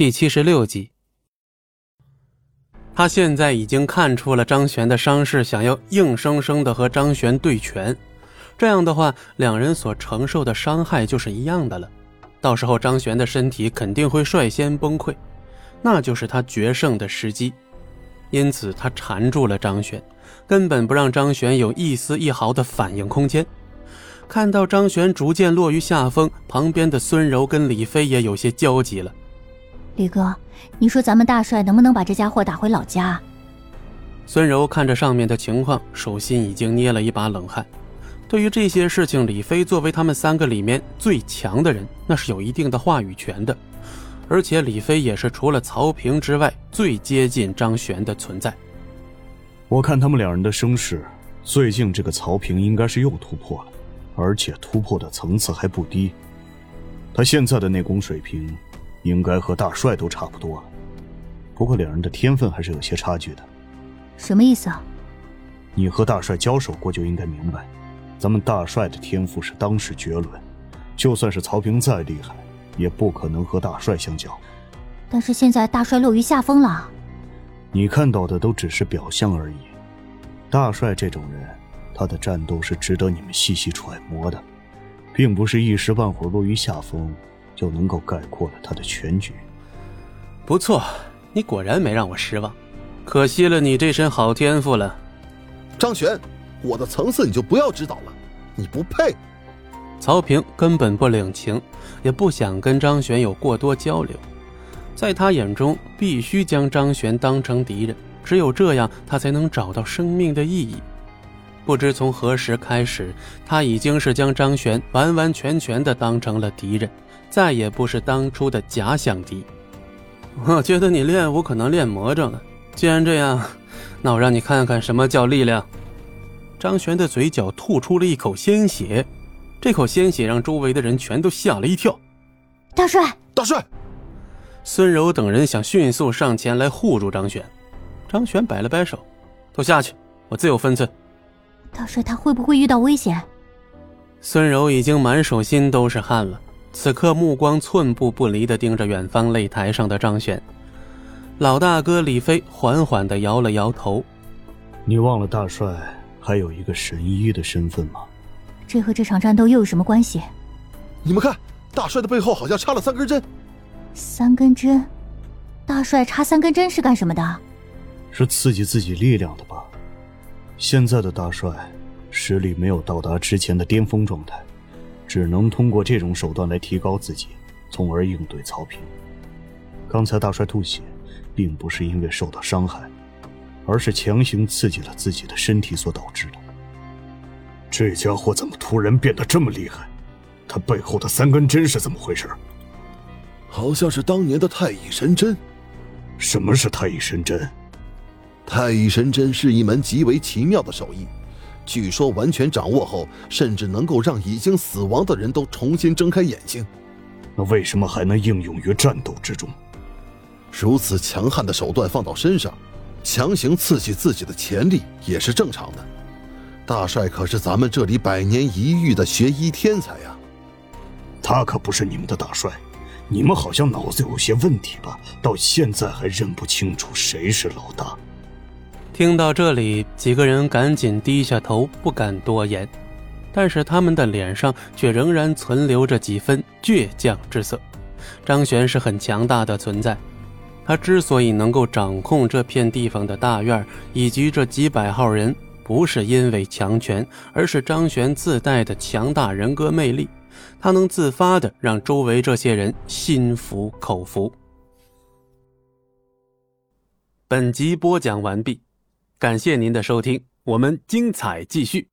第七十六集。他现在已经看出了张璇的伤势，想要硬生生的和张璇对拳，这样的话，两人所承受的伤害就是一样的了。到时候张璇的身体肯定会率先崩溃，那就是他决胜的时机。因此，他缠住了张璇，根本不让张璇有一丝一毫的反应空间。看到张璇逐渐落于下风，旁边的孙柔跟李飞也有些焦急了。李哥，你说咱们大帅能不能把这家伙打回老家？孙柔看着上面的情况，手心已经捏了一把冷汗。对于这些事情，李飞作为他们三个里面最强的人，那是有一定的话语权的。而且李飞也是除了曹平之外最接近张璇的存在。我看他们两人的声势，最近这个曹平应该是又突破了，而且突破的层次还不低。他现在的内功水平。应该和大帅都差不多了，不过两人的天分还是有些差距的。什么意思啊？你和大帅交手过就应该明白，咱们大帅的天赋是当世绝伦，就算是曹平再厉害，也不可能和大帅相较。但是现在大帅落于下风了。你看到的都只是表象而已。大帅这种人，他的战斗是值得你们细细揣摩的，并不是一时半会儿落于下风。就能够概括了他的全局。不错，你果然没让我失望，可惜了你这身好天赋了。张璇，我的层次你就不要知道了，你不配。曹平根本不领情，也不想跟张璇有过多交流，在他眼中必须将张璇当成敌人，只有这样他才能找到生命的意义。不知从何时开始，他已经是将张璇完完全全的当成了敌人。再也不是当初的假想敌。我觉得你练武可能练魔怔了。既然这样，那我让你看看什么叫力量。张璇的嘴角吐出了一口鲜血，这口鲜血让周围的人全都吓了一跳。大帅，大帅！孙柔等人想迅速上前来护住张璇，张璇摆了摆手：“都下去，我自有分寸。”大帅，他会不会遇到危险？孙柔已经满手心都是汗了。此刻目光寸步不离地盯着远方擂台上的张璇，老大哥李飞缓缓地摇了摇头：“你忘了大帅还有一个神医的身份吗？这和这场战斗又有什么关系？你们看，大帅的背后好像插了三根针。三根针？大帅插三根针是干什么的？是刺激自己力量的吧？现在的大帅实力没有到达之前的巅峰状态。”只能通过这种手段来提高自己，从而应对曹平。刚才大帅吐血，并不是因为受到伤害，而是强行刺激了自己的身体所导致的。这家伙怎么突然变得这么厉害？他背后的三根针是怎么回事？好像是当年的太乙神针。什么是太乙神针？太乙神针是一门极为奇妙的手艺。据说完全掌握后，甚至能够让已经死亡的人都重新睁开眼睛。那为什么还能应用于战斗之中？如此强悍的手段放到身上，强行刺激自己的潜力也是正常的。大帅可是咱们这里百年一遇的学医天才呀！他可不是你们的大帅，你们好像脑子有些问题吧？到现在还认不清楚谁是老大。听到这里，几个人赶紧低下头，不敢多言，但是他们的脸上却仍然存留着几分倔强之色。张璇是很强大的存在，他之所以能够掌控这片地方的大院以及这几百号人，不是因为强权，而是张璇自带的强大人格魅力。他能自发的让周围这些人心服口服。本集播讲完毕。感谢您的收听，我们精彩继续。